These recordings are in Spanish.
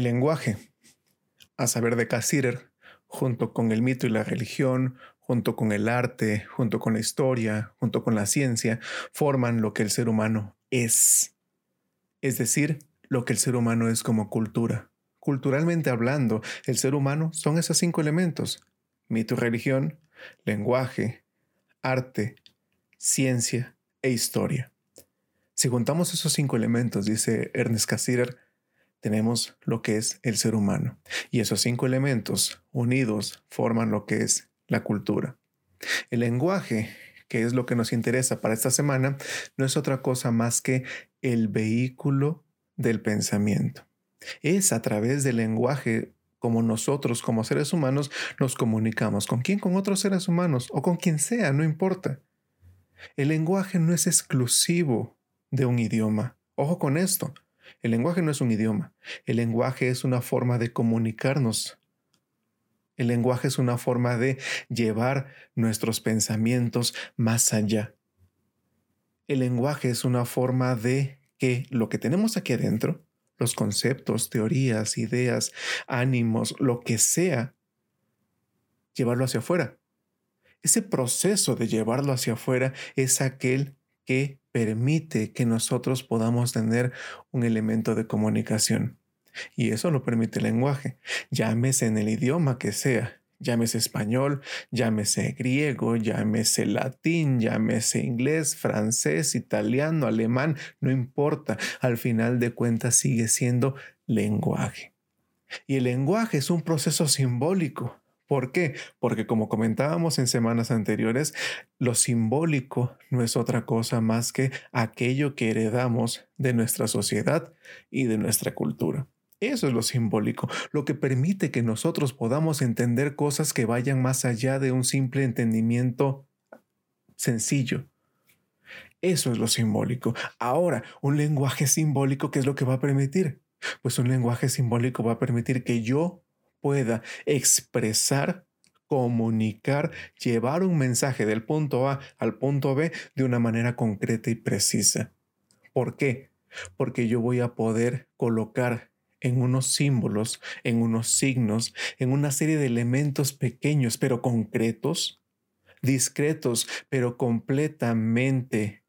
El lenguaje, a saber de Cassirer, junto con el mito y la religión, junto con el arte, junto con la historia, junto con la ciencia, forman lo que el ser humano es. Es decir, lo que el ser humano es como cultura. Culturalmente hablando, el ser humano son esos cinco elementos. Mito y religión, lenguaje, arte, ciencia e historia. Si juntamos esos cinco elementos, dice Ernest Cassirer, tenemos lo que es el ser humano. Y esos cinco elementos unidos forman lo que es la cultura. El lenguaje, que es lo que nos interesa para esta semana, no es otra cosa más que el vehículo del pensamiento. Es a través del lenguaje como nosotros, como seres humanos, nos comunicamos. ¿Con quién? Con otros seres humanos o con quien sea, no importa. El lenguaje no es exclusivo de un idioma. Ojo con esto. El lenguaje no es un idioma. El lenguaje es una forma de comunicarnos el lenguaje es una forma de llevar nuestros pensamientos más allá. El lenguaje es una forma de que lo que tenemos aquí adentro, los conceptos, teorías, ideas, ánimos, lo que sea, llevarlo hacia afuera. Ese proceso de llevarlo hacia afuera es aquel que permite que nosotros podamos tener un elemento de comunicación. Y eso lo permite el lenguaje. Llámese en el idioma que sea. Llámese español, llámese griego, llámese latín, llámese inglés, francés, italiano, alemán, no importa. Al final de cuentas sigue siendo lenguaje. Y el lenguaje es un proceso simbólico. ¿Por qué? Porque como comentábamos en semanas anteriores, lo simbólico no es otra cosa más que aquello que heredamos de nuestra sociedad y de nuestra cultura. Eso es lo simbólico, lo que permite que nosotros podamos entender cosas que vayan más allá de un simple entendimiento sencillo. Eso es lo simbólico. Ahora, un lenguaje simbólico, ¿qué es lo que va a permitir? Pues un lenguaje simbólico va a permitir que yo pueda expresar, comunicar, llevar un mensaje del punto A al punto B de una manera concreta y precisa. ¿Por qué? Porque yo voy a poder colocar en unos símbolos, en unos signos, en una serie de elementos pequeños pero concretos, discretos pero completamente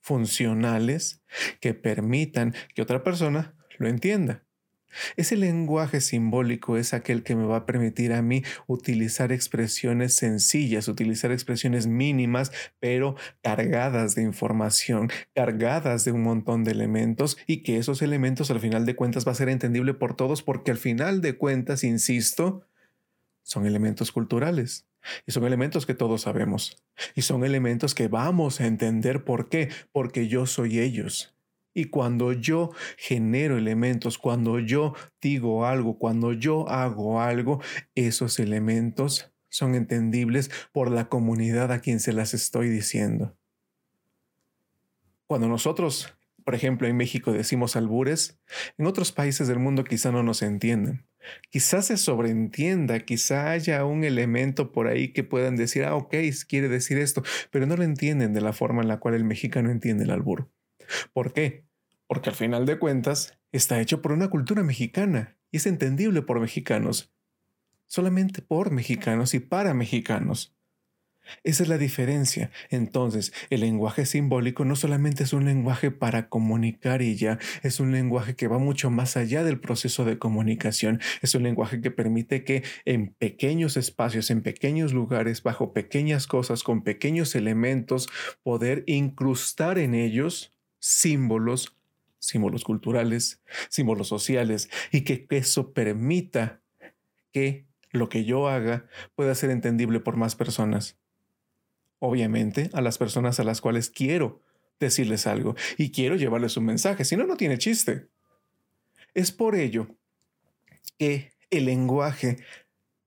funcionales que permitan que otra persona lo entienda. Ese lenguaje simbólico es aquel que me va a permitir a mí utilizar expresiones sencillas, utilizar expresiones mínimas, pero cargadas de información, cargadas de un montón de elementos y que esos elementos al final de cuentas va a ser entendible por todos porque al final de cuentas, insisto, son elementos culturales. Y son elementos que todos sabemos. Y son elementos que vamos a entender por qué. Porque yo soy ellos. Y cuando yo genero elementos, cuando yo digo algo, cuando yo hago algo, esos elementos son entendibles por la comunidad a quien se las estoy diciendo. Cuando nosotros, por ejemplo, en México decimos albures, en otros países del mundo quizá no nos entienden. Quizás se sobreentienda, quizá haya un elemento por ahí que puedan decir, ah, ok, quiere decir esto, pero no lo entienden de la forma en la cual el mexicano entiende el albur. ¿Por qué? Porque al final de cuentas está hecho por una cultura mexicana y es entendible por mexicanos. Solamente por mexicanos y para mexicanos. Esa es la diferencia. Entonces, el lenguaje simbólico no solamente es un lenguaje para comunicar y ya, es un lenguaje que va mucho más allá del proceso de comunicación. Es un lenguaje que permite que en pequeños espacios, en pequeños lugares, bajo pequeñas cosas, con pequeños elementos, poder incrustar en ellos símbolos, símbolos culturales, símbolos sociales, y que eso permita que lo que yo haga pueda ser entendible por más personas. Obviamente, a las personas a las cuales quiero decirles algo y quiero llevarles un mensaje, si no, no tiene chiste. Es por ello que el lenguaje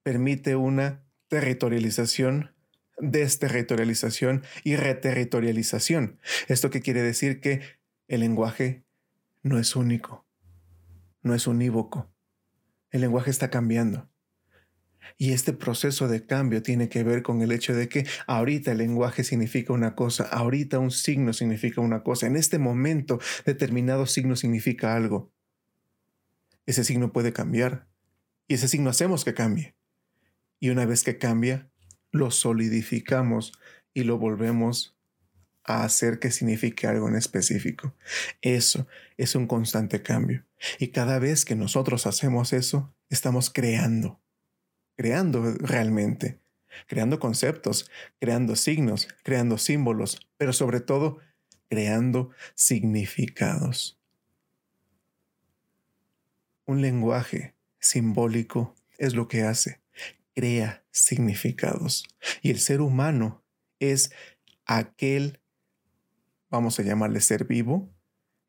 permite una territorialización desterritorialización y reterritorialización. ¿Esto qué quiere decir? Que el lenguaje no es único, no es unívoco. El lenguaje está cambiando. Y este proceso de cambio tiene que ver con el hecho de que ahorita el lenguaje significa una cosa, ahorita un signo significa una cosa, en este momento determinado signo significa algo. ese signo puede cambiar. Y ese signo hacemos que cambie. Y una vez que cambia, lo solidificamos y lo volvemos a hacer que signifique algo en específico. Eso es un constante cambio. Y cada vez que nosotros hacemos eso, estamos creando, creando realmente, creando conceptos, creando signos, creando símbolos, pero sobre todo creando significados. Un lenguaje simbólico es lo que hace, crea significados. Y el ser humano es aquel, vamos a llamarle ser vivo,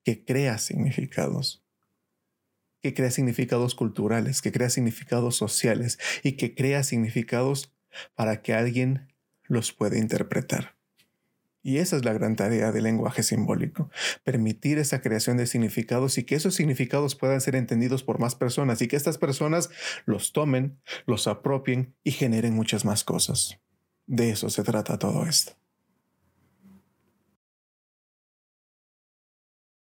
que crea significados que crea significados culturales, que crea significados sociales y que crea significados para que alguien los pueda interpretar. Y esa es la gran tarea del lenguaje simbólico, permitir esa creación de significados y que esos significados puedan ser entendidos por más personas y que estas personas los tomen, los apropien y generen muchas más cosas. De eso se trata todo esto.